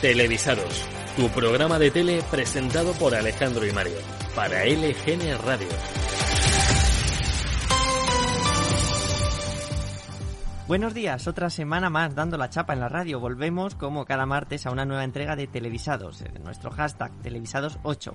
Televisados, tu programa de tele presentado por Alejandro y Mario, para LGN Radio. Buenos días, otra semana más dando la chapa en la radio. Volvemos como cada martes a una nueva entrega de Televisados, eh, nuestro hashtag Televisados8.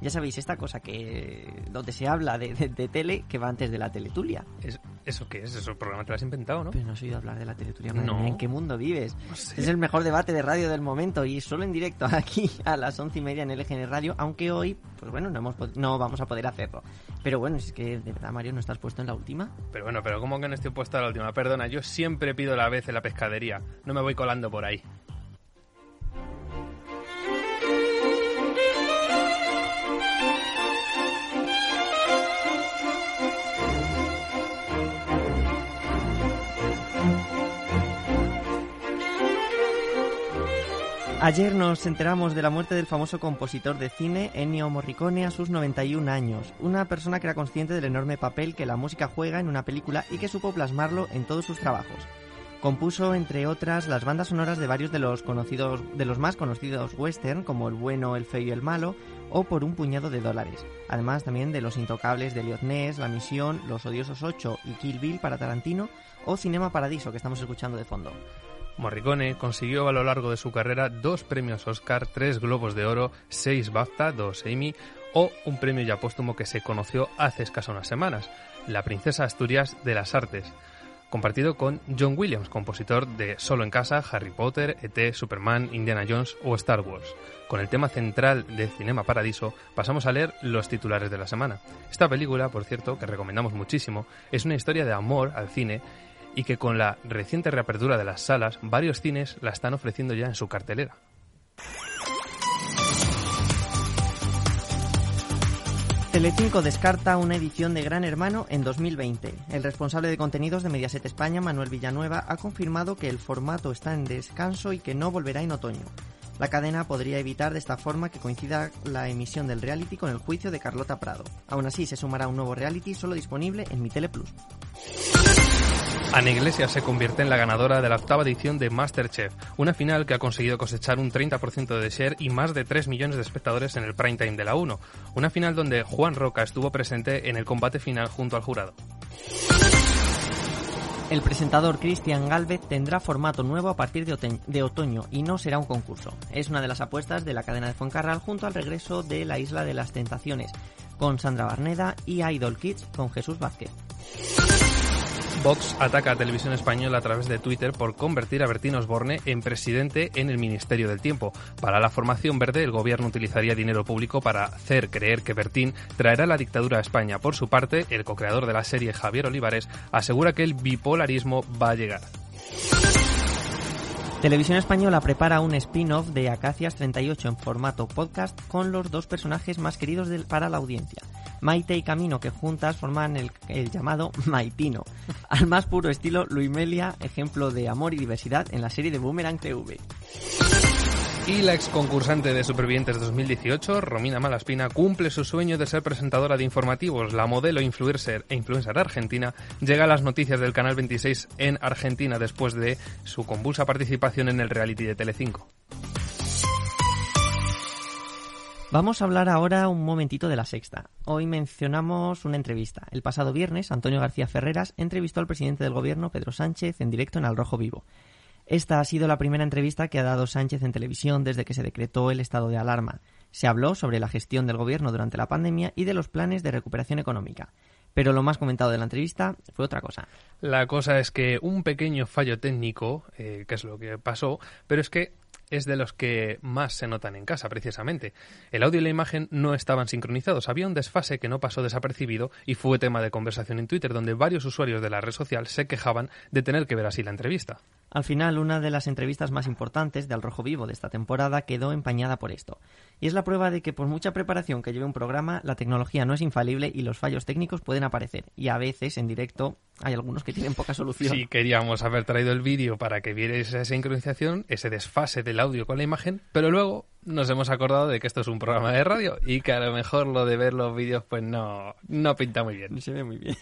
Ya sabéis, esta cosa que donde se habla de, de- de tele que va antes de la teletulia. Es- ¿Eso qué es? Eso programa te lo has inventado, ¿no? Pero no has oído hablar de la teletulia, madre No. mía, ¿en qué mundo vives? No sé. Es el mejor debate de radio del momento y solo en directo aquí a las once y media en LGN Radio, aunque hoy, pues bueno, no, hemos pod- no vamos a poder hacerlo. Pero bueno, es que de verdad, Mario, ¿no estás puesto en la última? Pero bueno, pero ¿cómo que no estoy puesto a la última? Perdona, yo siempre pido la vez en la pescadería. No me voy colando por ahí. Ayer nos enteramos de la muerte del famoso compositor de cine Ennio Morricone a sus 91 años, una persona que era consciente del enorme papel que la música juega en una película y que supo plasmarlo en todos sus trabajos. Compuso, entre otras, las bandas sonoras de varios de los conocidos, de los más conocidos western, como El bueno, el feo y el malo, o Por un puñado de dólares. Además, también de los intocables de Elliot Ness, La Misión, Los odiosos 8 y Kill Bill para Tarantino, o Cinema Paradiso, que estamos escuchando de fondo. Morricone consiguió a lo largo de su carrera dos premios Oscar, tres Globos de Oro, seis BAFTA, dos Emmy o un premio ya póstumo que se conoció hace escaso unas semanas, la Princesa Asturias de las Artes, compartido con John Williams, compositor de Solo en Casa, Harry Potter, ET, Superman, Indiana Jones o Star Wars. Con el tema central de Cinema Paradiso, pasamos a leer los titulares de la semana. Esta película, por cierto, que recomendamos muchísimo, es una historia de amor al cine y que con la reciente reapertura de las salas, varios cines la están ofreciendo ya en su cartelera. Telecinco descarta una edición de Gran Hermano en 2020. El responsable de contenidos de Mediaset España, Manuel Villanueva, ha confirmado que el formato está en descanso y que no volverá en otoño. La cadena podría evitar de esta forma que coincida la emisión del reality con el juicio de Carlota Prado. Aún así, se sumará un nuevo reality solo disponible en Mi Tele Plus. Ana Iglesias se convierte en la ganadora de la octava edición de Masterchef, una final que ha conseguido cosechar un 30% de share y más de 3 millones de espectadores en el prime time de la 1. Una final donde Juan Roca estuvo presente en el combate final junto al jurado. El presentador Cristian Galvez tendrá formato nuevo a partir de, de otoño y no será un concurso. Es una de las apuestas de la cadena de Fuencarral junto al regreso de la Isla de las Tentaciones, con Sandra Barneda y Idol Kids con Jesús Vázquez. Vox ataca a Televisión Española a través de Twitter por convertir a Bertín Osborne en presidente en el Ministerio del Tiempo. Para la formación verde, el gobierno utilizaría dinero público para hacer creer que Bertín traerá la dictadura a España. Por su parte, el co-creador de la serie, Javier Olivares, asegura que el bipolarismo va a llegar. Televisión Española prepara un spin-off de Acacias 38 en formato podcast con los dos personajes más queridos para la audiencia. Maite y Camino, que juntas forman el, el llamado Maitino, al más puro estilo Luimelia, ejemplo de amor y diversidad en la serie de Boomerang TV. Y la ex concursante de Supervivientes 2018, Romina Malaspina, cumple su sueño de ser presentadora de informativos. La modelo influencer e influencer argentina llega a las noticias del Canal 26 en Argentina después de su convulsa participación en el reality de Telecinco. Vamos a hablar ahora un momentito de la sexta. Hoy mencionamos una entrevista. El pasado viernes, Antonio García Ferreras entrevistó al presidente del gobierno, Pedro Sánchez, en directo en Al Rojo Vivo. Esta ha sido la primera entrevista que ha dado Sánchez en televisión desde que se decretó el estado de alarma. Se habló sobre la gestión del gobierno durante la pandemia y de los planes de recuperación económica. Pero lo más comentado de la entrevista fue otra cosa. La cosa es que un pequeño fallo técnico, eh, que es lo que pasó, pero es que es de los que más se notan en casa, precisamente. El audio y la imagen no estaban sincronizados. Había un desfase que no pasó desapercibido y fue tema de conversación en Twitter, donde varios usuarios de la red social se quejaban de tener que ver así la entrevista. Al final, una de las entrevistas más importantes de Al Rojo Vivo de esta temporada quedó empañada por esto. Y es la prueba de que por mucha preparación que lleve un programa, la tecnología no es infalible y los fallos técnicos pueden aparecer. Y a veces, en directo, hay algunos que tienen poca solución. Si queríamos haber traído el vídeo para que vierais esa sincronización, ese desfase el audio con la imagen, pero luego nos hemos acordado de que esto es un programa de radio y que a lo mejor lo de ver los vídeos pues no, no pinta muy bien. Se ve muy bien.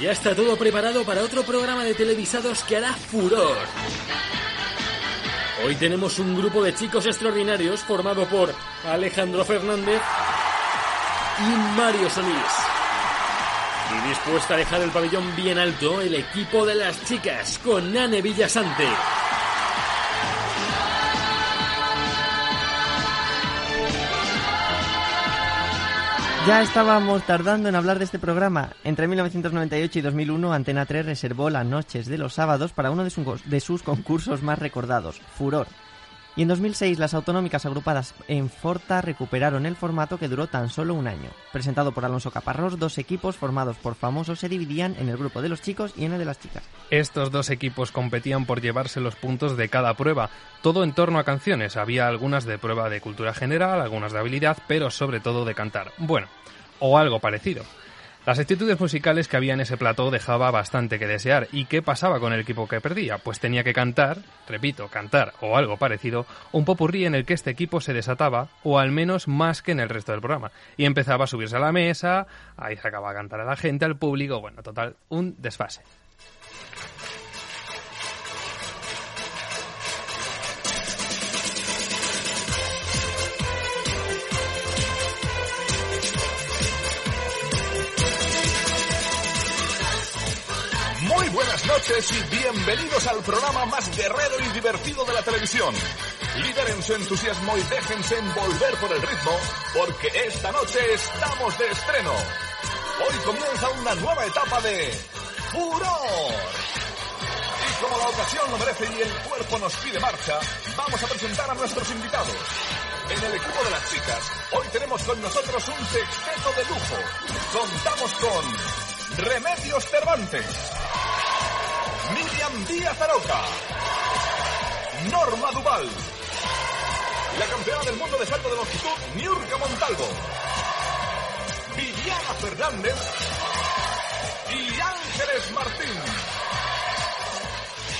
Ya está todo preparado para otro programa de televisados que hará furor. Hoy tenemos un grupo de chicos extraordinarios formado por Alejandro Fernández y Mario Solís. Y dispuesta a dejar el pabellón bien alto, el equipo de las chicas con Anne Villasante. Ya estábamos tardando en hablar de este programa. Entre 1998 y 2001, Antena 3 reservó las noches de los sábados para uno de, su- de sus concursos más recordados, Furor. Y en 2006, las autonómicas agrupadas en Forta recuperaron el formato que duró tan solo un año. Presentado por Alonso Caparrós, dos equipos formados por famosos se dividían en el grupo de los chicos y en el de las chicas. Estos dos equipos competían por llevarse los puntos de cada prueba, todo en torno a canciones. Había algunas de prueba de cultura general, algunas de habilidad, pero sobre todo de cantar. Bueno, o algo parecido. Las actitudes musicales que había en ese plató dejaba bastante que desear. ¿Y qué pasaba con el equipo que perdía? Pues tenía que cantar, repito, cantar o algo parecido, un popurrí en el que este equipo se desataba, o al menos más que en el resto del programa. Y empezaba a subirse a la mesa, ahí se acababa a cantar a la gente, al público, bueno, total, un desfase. Noches y bienvenidos al programa más guerrero y divertido de la televisión. Lideren su entusiasmo y déjense envolver por el ritmo, porque esta noche estamos de estreno. Hoy comienza una nueva etapa de furor. Y como la ocasión lo merece y el cuerpo nos pide marcha, vamos a presentar a nuestros invitados. En el equipo de las chicas, hoy tenemos con nosotros un sexteto de lujo. Contamos con Remedios Cervantes, Miriam Díaz Aroca, Norma Duval, la campeona del mundo de salto de longitud, Niurka Montalvo, Viviana Fernández y Ángeles Martín.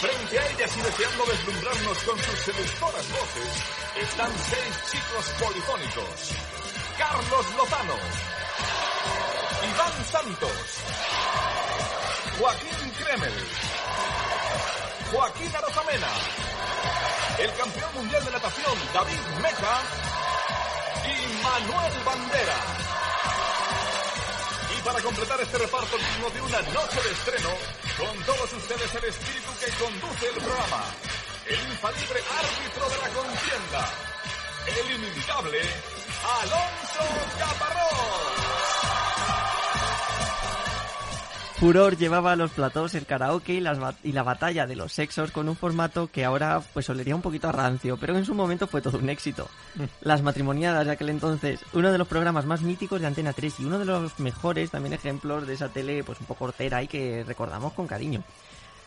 Frente a ellas y deseando deslumbrarnos con sus seductoras voces, están seis chicos polifónicos. Carlos Lozano, Iván Santos, Joaquín Kremel, Joaquín Arozamena, el campeón mundial de natación David Meca y Manuel Bandera. Y para completar este reparto digno de una noche de estreno, con todos ustedes el espíritu que conduce el programa, el infalible árbitro de la contienda, el inimitable Alonso Caparrós. Furor llevaba a los platós el karaoke y, las ba- y la batalla de los sexos con un formato que ahora pues olería un poquito a rancio, pero en su momento fue todo un éxito. Las matrimoniadas de aquel entonces, uno de los programas más míticos de Antena 3 y uno de los mejores también ejemplos de esa tele pues un poco hortera y que recordamos con cariño.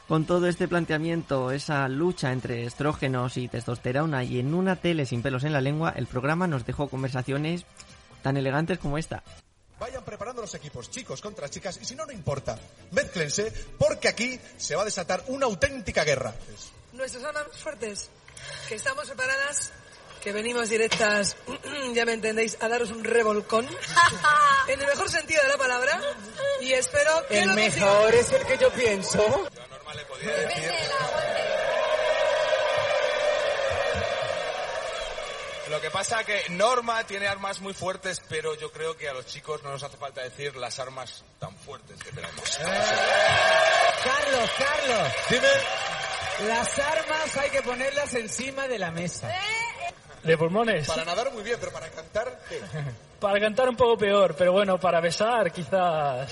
Con todo este planteamiento, esa lucha entre estrógenos y testosterona y en una tele sin pelos en la lengua, el programa nos dejó conversaciones tan elegantes como esta. Vayan preparando los equipos, chicos contra chicas, y si no, no importa. Mézclense, porque aquí se va a desatar una auténtica guerra. Nuestras armas fuertes, que estamos preparadas, que venimos directas, ya me entendéis, a daros un revolcón, en el mejor sentido de la palabra, y espero que El lo mejor es el que yo pienso. Lo que pasa que Norma tiene armas muy fuertes, pero yo creo que a los chicos no nos hace falta decir las armas tan fuertes que tenemos. Carlos, Carlos. Las armas hay que ponerlas encima de la mesa. De pulmones. Para nadar muy bien, pero para cantar, ¿qué? Para cantar un poco peor, pero bueno, para besar quizás.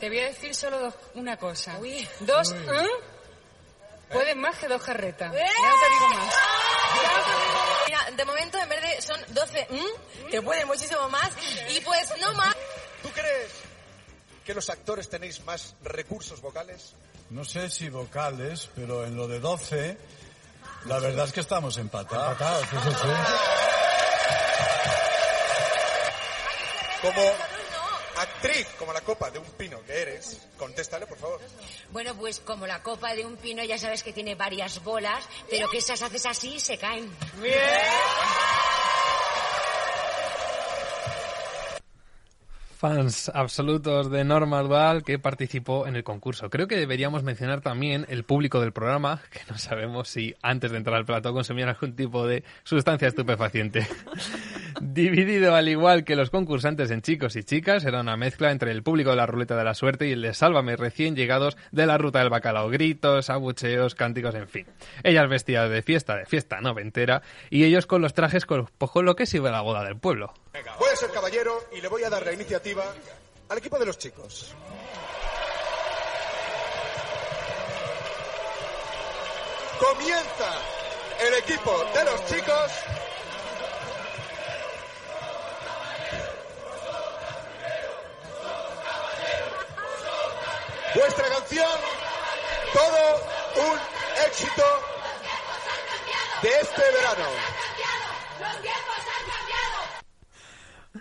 Te voy a decir solo dos- una cosa. Dos, ¿eh? Pueden más que dos carretas. Ya no te digo más. Mira, de momento en vez de son 12, ¿m? que pueden muchísimo más, y pues no más. ¿Tú crees que los actores tenéis más recursos vocales? No sé si vocales, pero en lo de 12, la verdad es que estamos empatados. Empatados, eso sí. Como actriz, como la copa de un pino que eres, contéstale, por favor. Bueno, pues como la copa de un pino ya sabes que tiene varias bolas, pero que esas haces así y se caen. Fans absolutos de Norma Dual que participó en el concurso. Creo que deberíamos mencionar también el público del programa, que no sabemos si antes de entrar al plató consumían algún tipo de sustancia estupefaciente. Dividido al igual que los concursantes en chicos y chicas, era una mezcla entre el público de la ruleta de la suerte y el de Sálvame recién llegados de la ruta del bacalao. Gritos, abucheos, cánticos, en fin. Ellas vestidas de fiesta, de fiesta noventera, y ellos con los trajes con, pues, lo que sirve la boda del pueblo. Voy a ser caballero y le voy a dar la iniciativa al equipo de los chicos. Comienza el equipo de los chicos. Vuestra canción, todo un éxito de este verano.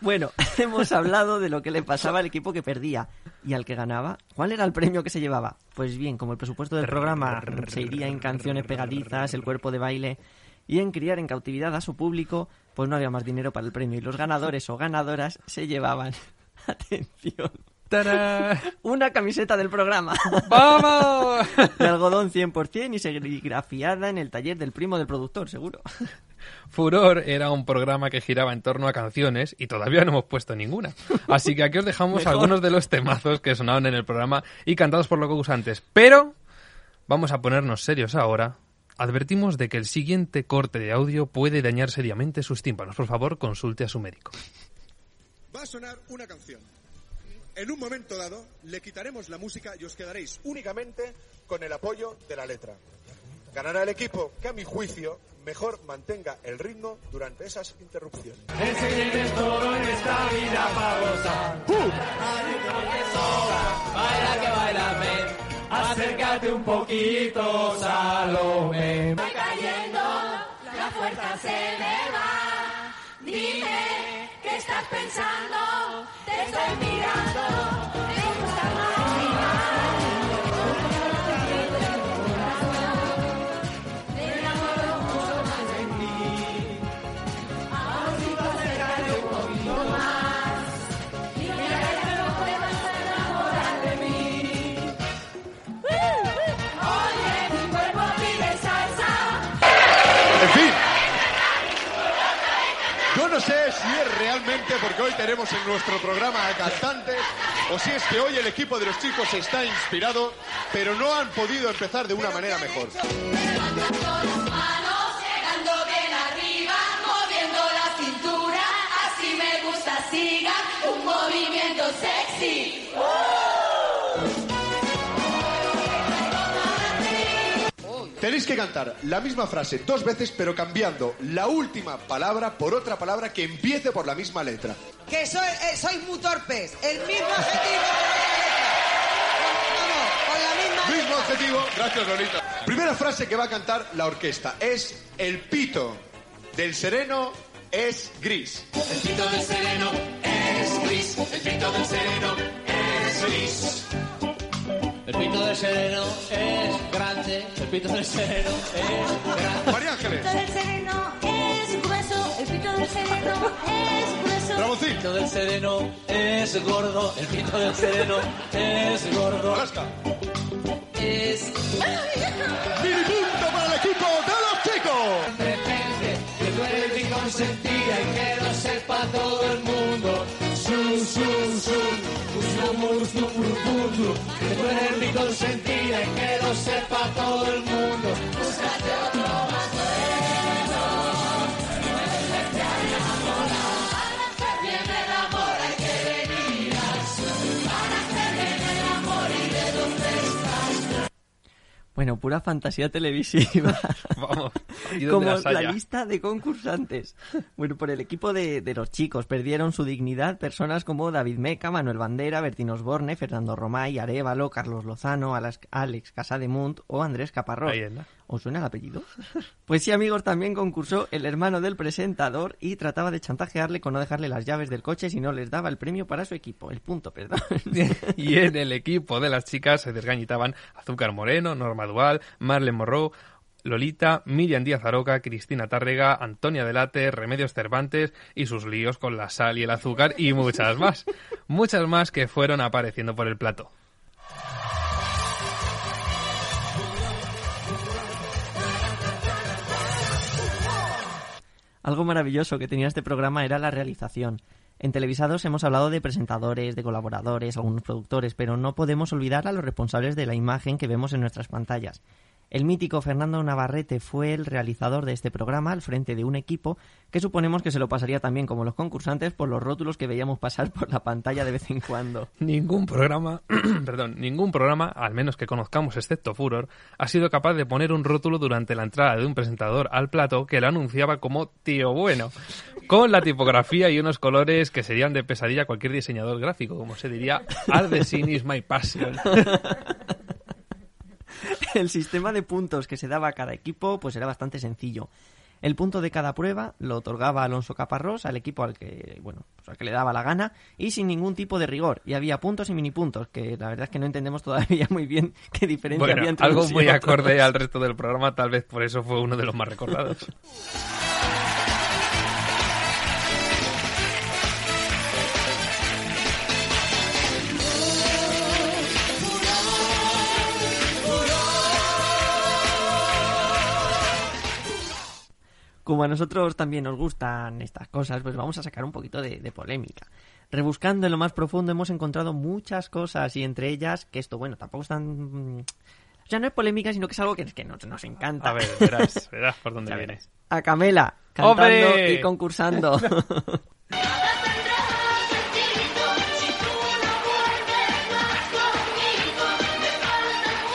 Bueno, hemos hablado de lo que le pasaba al equipo que perdía y al que ganaba. ¿Cuál era el premio que se llevaba? Pues bien, como el presupuesto del programa se iría en canciones pegadizas, el cuerpo de baile y en criar en cautividad a su público, pues no había más dinero para el premio y los ganadores o ganadoras se llevaban, atención, una camiseta del programa. ¡Vamos! De algodón 100% y serigrafiada en el taller del primo del productor, seguro. Furor era un programa que giraba en torno a canciones y todavía no hemos puesto ninguna. Así que aquí os dejamos Mejor. algunos de los temazos que sonaban en el programa y cantados por los concursantes. Pero vamos a ponernos serios ahora. Advertimos de que el siguiente corte de audio puede dañar seriamente sus tímpanos. Por favor, consulte a su médico. Va a sonar una canción. En un momento dado le quitaremos la música y os quedaréis únicamente con el apoyo de la letra. Ganará el equipo que a mi juicio mejor mantenga el ritmo durante esas interrupciones. Enseñes todo en esta vida para gozar. Baila que baila, ven. Acércate un poquito, Salomé. Voy cayendo, la fuerza se me va. Dime, ¿qué estás pensando? Te estoy mirando, porque hoy tenemos en nuestro programa a cantantes o si es que hoy el equipo de los chicos está inspirado, pero no han podido empezar de una manera mejor. manos, llegando bien arriba, moviendo la cintura, así me gusta, sigan un movimiento sexy. Tenéis que cantar la misma frase dos veces, pero cambiando la última palabra por otra palabra que empiece por la misma letra. Que soy, eh, sois muy torpes. El mismo objetivo. Vamos, con la misma. Mismo objetivo. Gracias, Lolita. Primera frase que va a cantar la orquesta es el pito del sereno es gris. El pito del sereno es gris. El pito del sereno es gris. El pito del sereno es grande. El pito del sereno es grande. María Ángeles. El pito del sereno es grueso, el pito del sereno es grueso. El pito del sereno es gordo. El pito del sereno es gordo. Es. Mini punto para el equipo de los chicos. De repente, que tú eres mi consentida y que lo sepa todo el mundo. Su, su, su, usamos su profundo. Que tú eres mi consentida Bueno, pura fantasía televisiva. Vamos. ¿y dónde Como la lista de concursantes. Bueno, por el equipo de, de los chicos perdieron su dignidad personas como David Meca, Manuel Bandera, Bertín Osborne, Fernando Romay, Arevalo, Carlos Lozano, Alex Casademunt o Andrés Caparrós. ¿Os suena el apellido? Pues sí, amigos, también concursó el hermano del presentador y trataba de chantajearle con no dejarle las llaves del coche si no les daba el premio para su equipo. El punto, perdón. y en el equipo de las chicas se desgañitaban Azúcar Moreno, Norma Dual, Marlene Morrow, Lolita, Miriam Díaz Aroca, Cristina Tárrega, Antonia Delate, Remedios Cervantes y sus líos con la sal y el azúcar y muchas más. muchas más que fueron apareciendo por el plato. Algo maravilloso que tenía este programa era la realización. En televisados hemos hablado de presentadores, de colaboradores, algunos productores, pero no podemos olvidar a los responsables de la imagen que vemos en nuestras pantallas. El mítico Fernando Navarrete fue el realizador de este programa al frente de un equipo que suponemos que se lo pasaría también como los concursantes por los rótulos que veíamos pasar por la pantalla de vez en cuando. Ningún programa, perdón, ningún programa, al menos que conozcamos excepto Furor, ha sido capaz de poner un rótulo durante la entrada de un presentador al plato que lo anunciaba como tío bueno, con la tipografía y unos colores que serían de pesadilla a cualquier diseñador gráfico, como se diría, Art Design is my passion. El sistema de puntos que se daba a cada equipo pues era bastante sencillo. El punto de cada prueba lo otorgaba Alonso Caparrós al equipo al que, bueno, pues al que le daba la gana y sin ningún tipo de rigor. Y había puntos y minipuntos, que la verdad es que no entendemos todavía muy bien qué diferencia Bueno, había entre algo muy acorde al resto del programa, tal vez por eso fue uno de los más recordados. Como a nosotros también nos gustan estas cosas, pues vamos a sacar un poquito de, de polémica. Rebuscando en lo más profundo hemos encontrado muchas cosas y entre ellas que esto, bueno, tampoco es tan... O sea, no es polémica, sino que es algo que, que nos, nos encanta. A ver, verás, verás por dónde Ya viene. verás. A Camela, cantando ¡Hombre! y concursando.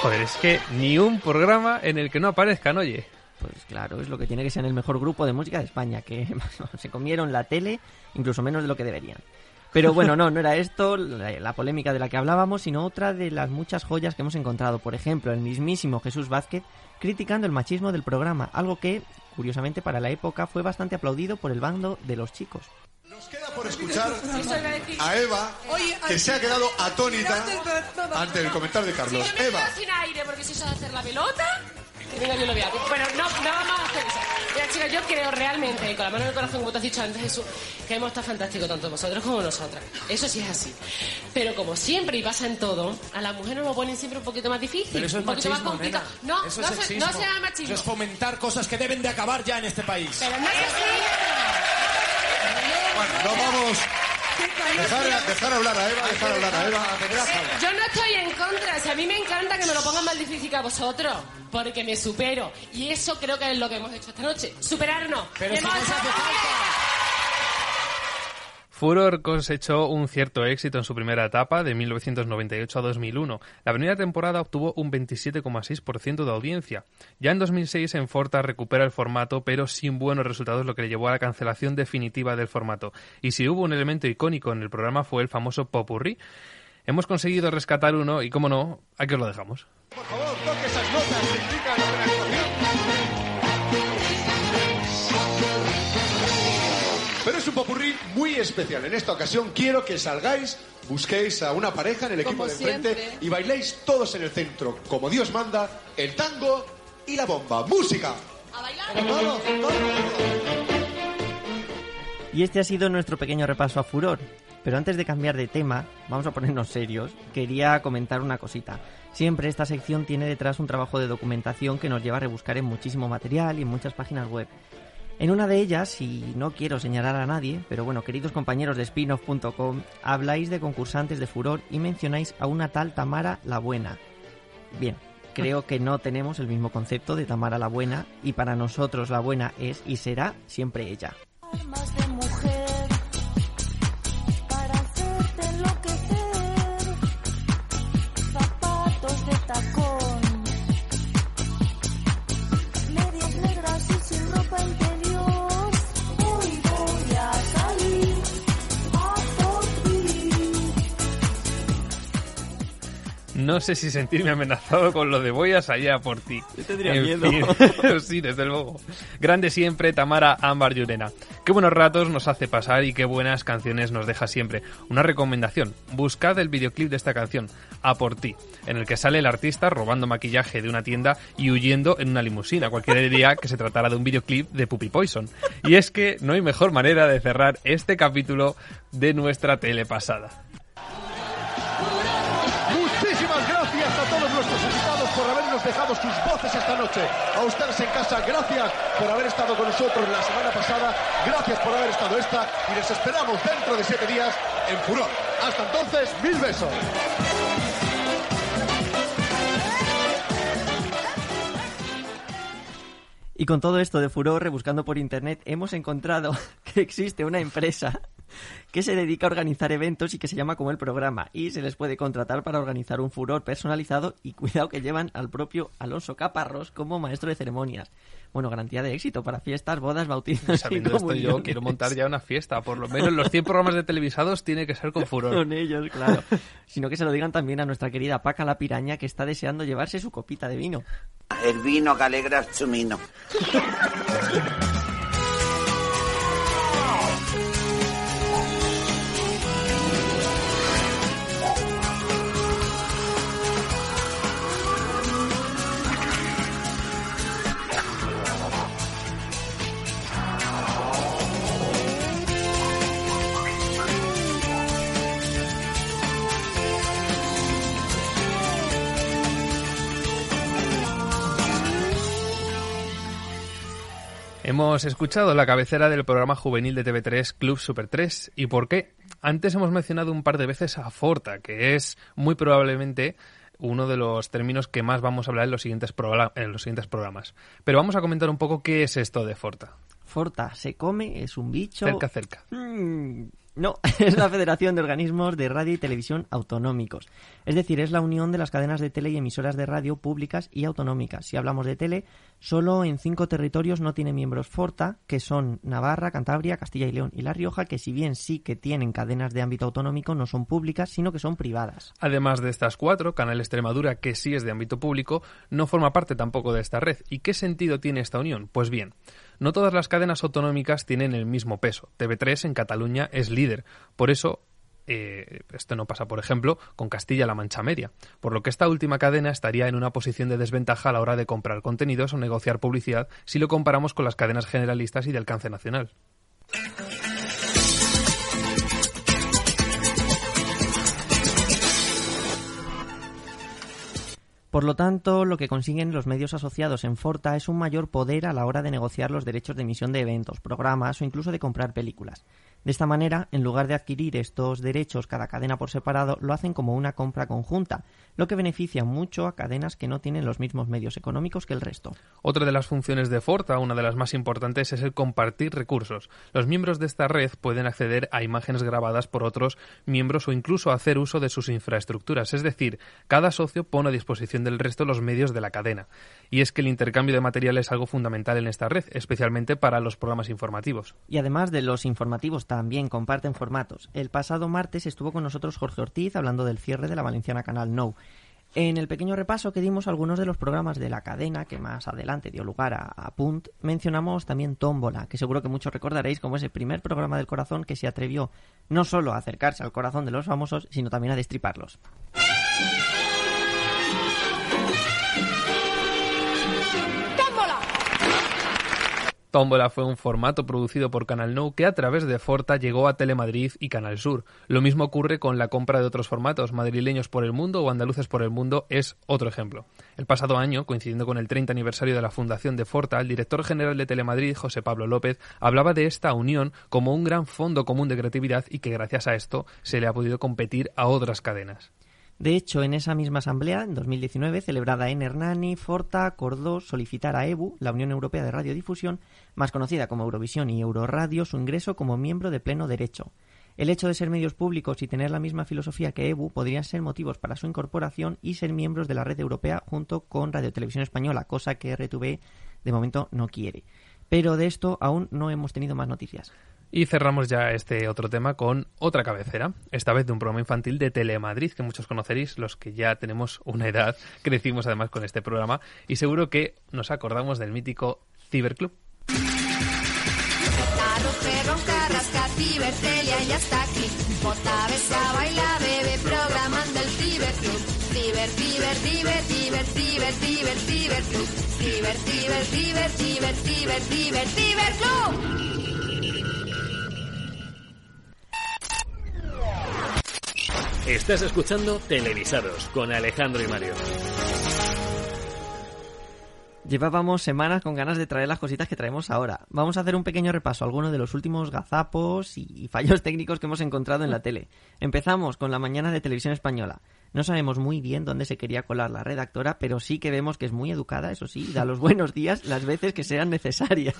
Joder, es que ni un programa en el que no aparezcan, oye. Pues claro, es lo que tiene que ser el mejor grupo de música de España, que se comieron la tele incluso menos de lo que deberían. Pero bueno, no, no era esto la, la polémica de la que hablábamos, sino otra de las muchas joyas que hemos encontrado. Por ejemplo, el mismísimo Jesús Vázquez criticando el machismo del programa, algo que, curiosamente para la época, fue bastante aplaudido por el bando de los chicos. por escuchar a Eva, que se ha quedado atónita ante el comentario de Carlos. Eva, sin aire porque si sabe hacer la pelota, venga yo lo vea. Bueno, no, no vamos a hacer eso. Mira, chicas, yo creo realmente, con la mano en el corazón, como te has dicho antes, Jesús, que hemos estado fantástico tanto vosotros como nosotras. Eso sí es así. Pero como siempre y pasa en todo, a la mujer nos lo ponen siempre un poquito más difícil. Pero eso es un poquito machismo, más complicado. nena. No, Eso no, es se, no se llama machismo. Eso es fomentar cosas que deben de acabar ya en este país. Pero no es así. no vamos. Dejar, dejar hablar a Eva, dejar hablar a Eva. Yo no estoy en contra, si a mí me encanta que me lo pongan más difícil que a vosotros, porque me supero. Y eso creo que es lo que hemos hecho esta noche, superarnos. Pero si no Furor cosechó un cierto éxito en su primera etapa, de 1998 a 2001. La primera temporada obtuvo un 27,6% de audiencia. Ya en 2006 en Forta recupera el formato, pero sin buenos resultados, lo que le llevó a la cancelación definitiva del formato. Y si hubo un elemento icónico en el programa fue el famoso popurrí. Hemos conseguido rescatar uno y, como no, aquí os lo dejamos. Por favor, toque esas muy especial. En esta ocasión quiero que salgáis, busquéis a una pareja en el equipo Como de enfrente siempre. y bailéis todos en el centro, como Dios manda, el tango y la bomba. ¡Música! Vamos, vamos. Y este ha sido nuestro pequeño repaso a Furor. Pero antes de cambiar de tema, vamos a ponernos serios, quería comentar una cosita. Siempre esta sección tiene detrás un trabajo de documentación que nos lleva a rebuscar en muchísimo material y en muchas páginas web. En una de ellas, y no quiero señalar a nadie, pero bueno, queridos compañeros de spinoff.com, habláis de concursantes de Furor y mencionáis a una tal Tamara la Buena. Bien, creo que no tenemos el mismo concepto de Tamara la Buena y para nosotros la buena es y será siempre ella. No sé si sentirme amenazado con lo de voy a salir a por ti. Yo tendría En miedo. fin, sí, desde luego. Grande siempre, Tamara Ámbar Llurena. Qué buenos ratos nos hace pasar y qué buenas canciones nos deja siempre. Una recomendación, buscad el videoclip de esta canción, A por ti, en el que sale el artista robando maquillaje de una tienda y huyendo en una limusina. Cualquiera diría que se tratara de un videoclip de Puppy Poison. Y es que no hay mejor manera de cerrar este capítulo de nuestra tele habernos dejado sus voces esta noche. A ustedes en casa, gracias por haber estado con nosotros la semana pasada, gracias por haber estado esta y les esperamos dentro de siete días en Furor. Hasta entonces, mil besos. Y con todo esto de furor, rebuscando por internet, hemos encontrado que existe una empresa que se dedica a organizar eventos y que se llama como el programa. Y se les puede contratar para organizar un furor personalizado y cuidado que llevan al propio Alonso Caparrós como maestro de ceremonias. Bueno, garantía de éxito para fiestas, bodas, bautizos y Sabiendo esto, yo quiero montar ya una fiesta. Por lo menos los 100 programas de televisados tiene que ser con furor. Con ellos, claro. Sino que se lo digan también a nuestra querida Paca la Piraña que está deseando llevarse su copita de vino. El vino que alegra el Hemos escuchado la cabecera del programa juvenil de TV3 Club Super 3. ¿Y por qué? Antes hemos mencionado un par de veces a Forta, que es muy probablemente uno de los términos que más vamos a hablar en los siguientes, en los siguientes programas. Pero vamos a comentar un poco qué es esto de Forta. Forta se come, es un bicho. Cerca, cerca. Mm, no, es la Federación de Organismos de Radio y Televisión Autonómicos. Es decir, es la unión de las cadenas de tele y emisoras de radio públicas y autonómicas. Si hablamos de tele, solo en cinco territorios no tiene miembros Forta, que son Navarra, Cantabria, Castilla y León y La Rioja, que si bien sí que tienen cadenas de ámbito autonómico, no son públicas, sino que son privadas. Además de estas cuatro, Canal Extremadura, que sí es de ámbito público, no forma parte tampoco de esta red. ¿Y qué sentido tiene esta unión? Pues bien, no todas las cadenas autonómicas tienen el mismo peso. TV3 en Cataluña es líder. Por eso, eh, esto no pasa, por ejemplo, con Castilla-La Mancha Media. Por lo que esta última cadena estaría en una posición de desventaja a la hora de comprar contenidos o negociar publicidad si lo comparamos con las cadenas generalistas y de alcance nacional. Por lo tanto, lo que consiguen los medios asociados en Forta es un mayor poder a la hora de negociar los derechos de emisión de eventos, programas o incluso de comprar películas. De esta manera, en lugar de adquirir estos derechos cada cadena por separado, lo hacen como una compra conjunta, lo que beneficia mucho a cadenas que no tienen los mismos medios económicos que el resto. Otra de las funciones de Forta, una de las más importantes, es el compartir recursos. Los miembros de esta red pueden acceder a imágenes grabadas por otros miembros o incluso hacer uso de sus infraestructuras. Es decir, cada socio pone a disposición del resto los medios de la cadena. Y es que el intercambio de material es algo fundamental en esta red, especialmente para los programas informativos. Y además de los informativos también comparten formatos. El pasado martes estuvo con nosotros Jorge Ortiz hablando del cierre de la Valenciana Canal No. En el pequeño repaso que dimos algunos de los programas de la cadena que más adelante dio lugar a, a Punt, mencionamos también Tómbola, que seguro que muchos recordaréis como ese primer programa del corazón que se atrevió no solo a acercarse al corazón de los famosos, sino también a destriparlos. Tómbola fue un formato producido por Canal Nou que a través de Forta llegó a Telemadrid y Canal Sur. Lo mismo ocurre con la compra de otros formatos, madrileños por el mundo o andaluces por el mundo es otro ejemplo. El pasado año, coincidiendo con el 30 aniversario de la fundación de Forta, el director general de Telemadrid, José Pablo López, hablaba de esta unión como un gran fondo común de creatividad y que gracias a esto se le ha podido competir a otras cadenas. De hecho, en esa misma asamblea, en 2019, celebrada en Hernani, Forta acordó solicitar a EBU, la Unión Europea de Radiodifusión, más conocida como Eurovisión y Euroradio, su ingreso como miembro de pleno derecho. El hecho de ser medios públicos y tener la misma filosofía que EBU podrían ser motivos para su incorporación y ser miembros de la red europea junto con Radio Televisión Española, cosa que RTV de momento no quiere. Pero de esto aún no hemos tenido más noticias. Y cerramos ya este otro tema con otra cabecera, esta vez de un programa infantil de Telemadrid, que muchos conoceréis, los que ya tenemos una edad, crecimos además con este programa, y seguro que nos acordamos del mítico Ciberclub. Ciber, Estás escuchando Televisados con Alejandro y Mario. Llevábamos semanas con ganas de traer las cositas que traemos ahora. Vamos a hacer un pequeño repaso a algunos de los últimos gazapos y fallos técnicos que hemos encontrado en la tele. Empezamos con la mañana de televisión española. No sabemos muy bien dónde se quería colar la redactora, pero sí que vemos que es muy educada, eso sí, da los buenos días las veces que sean necesarias.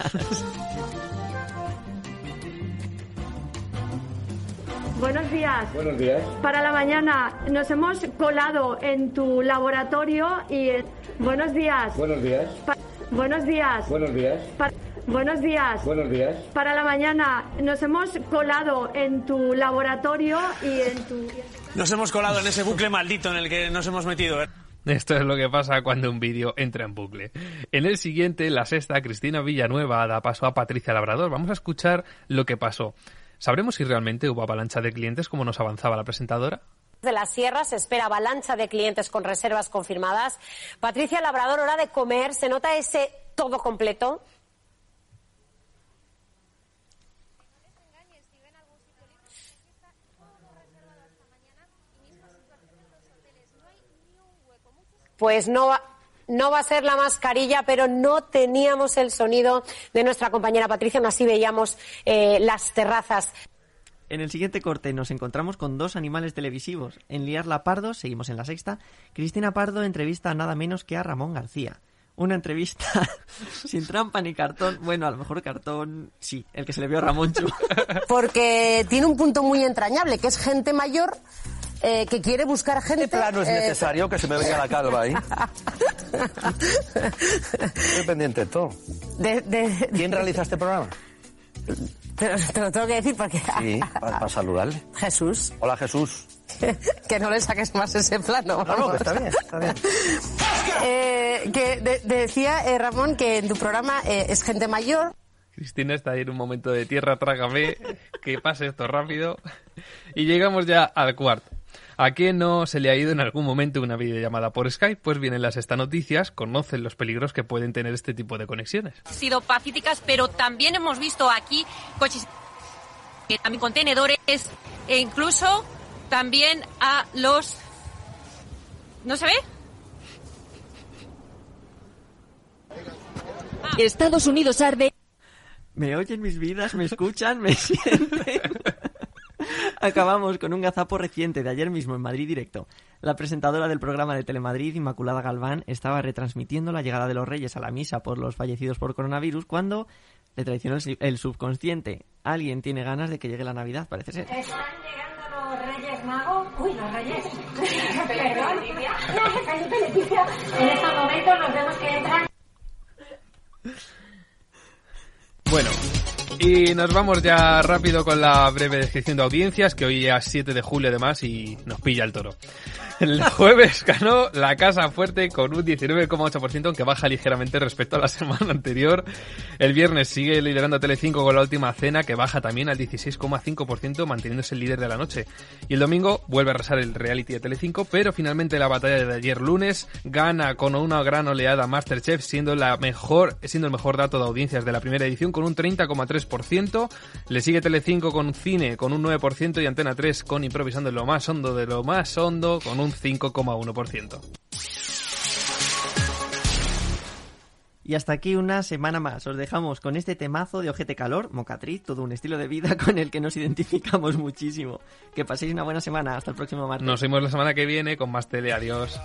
Buenos días. Buenos días. Para la mañana nos hemos colado en tu laboratorio y... Buenos días. Buenos días. Pa- Buenos días. Buenos días. Pa- Buenos días. Buenos días. Para la mañana nos hemos colado en tu laboratorio y en tu... Nos hemos colado en ese bucle maldito en el que nos hemos metido. ¿eh? Esto es lo que pasa cuando un vídeo entra en bucle. En el siguiente, la sexta, Cristina Villanueva da paso a Patricia Labrador. Vamos a escuchar lo que pasó. ¿Sabremos si realmente hubo avalancha de clientes como nos avanzaba la presentadora? de la Sierra se espera avalancha de clientes con reservas confirmadas. Patricia Labrador, hora de comer. ¿Se nota ese todo completo? Pues no va, no va a ser la mascarilla, pero no teníamos el sonido de nuestra compañera Patricia, aún así veíamos eh, las terrazas. En el siguiente corte nos encontramos con dos animales televisivos. En Liarla Pardo, seguimos en la sexta, Cristina Pardo entrevista a nada menos que a Ramón García. Una entrevista sin trampa ni cartón. Bueno, a lo mejor cartón, sí, el que se le vio a Ramón Chu. Porque tiene un punto muy entrañable, que es gente mayor eh, que quiere buscar gente. ¿Qué plano es eh, necesario que se me venga la calva ahí? Estoy pendiente de todo. de- de- ¿Quién realiza este programa? te, lo- te lo tengo que decir porque Sí, para saludarle. Jesús, Hola Jesús. que no le saques más ese plano. No, no, que vamos. está bien, está bien. Eh, que de- decía eh, Ramón que en tu programa eh, es gente mayor. Cristina está ahí en un momento de tierra, trágame, que pase esto rápido. Y llegamos ya al cuarto. ¿A quién no se le ha ido en algún momento una videollamada por Skype? Pues vienen las esta noticias, conocen los peligros que pueden tener este tipo de conexiones. sido pacíficas, pero también hemos visto aquí coches, eh, también contenedores e incluso también a los... ¿No se ve? Estados Unidos arde. Me oyen mis vidas, me escuchan, me sienten. Acabamos con un gazapo reciente de ayer mismo en Madrid Directo. La presentadora del programa de Telemadrid, Inmaculada Galván, estaba retransmitiendo la llegada de los reyes a la misa por los fallecidos por coronavirus cuando le traicionó el subconsciente. Alguien tiene ganas de que llegue la Navidad, parece ser. Están llegando los Reyes Magos. Uy, los Reyes. Perdón. En estos momentos nos vemos que entran. Bueno, y nos vamos ya rápido con la breve descripción de audiencias, que hoy es 7 de julio además y nos pilla el toro. El jueves ganó la Casa Fuerte con un 19,8%, aunque baja ligeramente respecto a la semana anterior. El viernes sigue liderando Telecinco con la última cena, que baja también al 16,5%, manteniéndose el líder de la noche. Y el domingo vuelve a arrasar el reality de Telecinco, pero finalmente la batalla de ayer lunes gana con una gran oleada Masterchef, siendo la mejor, siendo el mejor dato de audiencias de la primera edición con un 30,3%. Le sigue Telecinco con cine con un 9% y Antena 3 con improvisando en lo más hondo de lo más hondo con un 5,1%. Y hasta aquí una semana más. Os dejamos con este temazo de Ojete Calor, Mocatriz, todo un estilo de vida con el que nos identificamos muchísimo. Que paséis una buena semana. Hasta el próximo martes. Nos vemos la semana que viene con más tele. Adiós.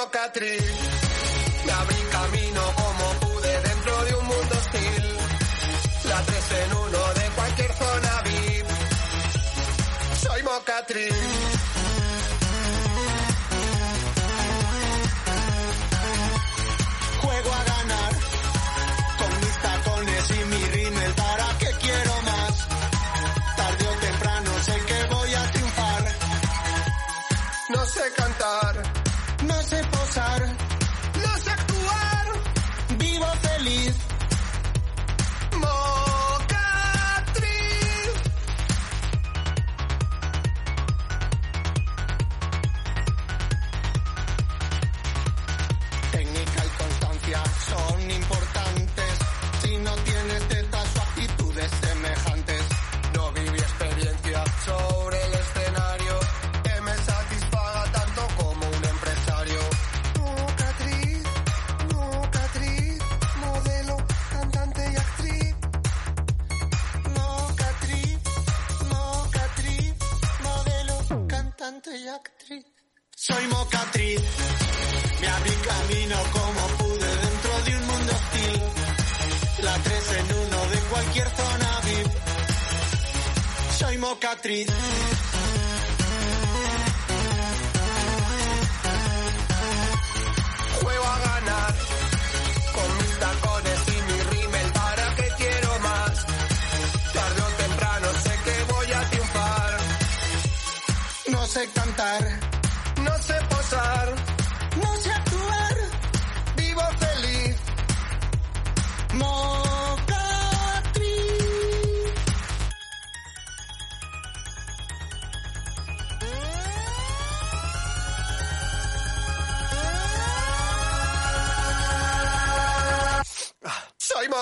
mocatril. Me abrí camino como pude dentro de un mundo hostil. La tres en uno de cualquier zona VIP. Soy mocatril.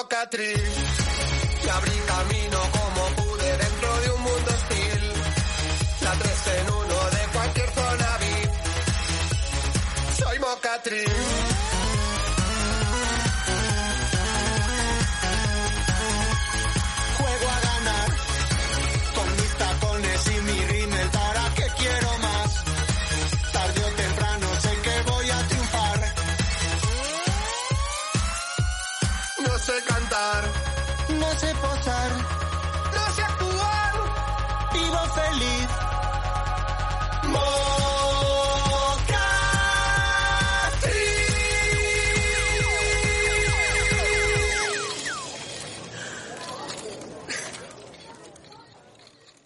cicatriz y abrí camino como pude dentro de un mundo hostil. La tres en uno de cualquier zona VIP. Soy mocatriz.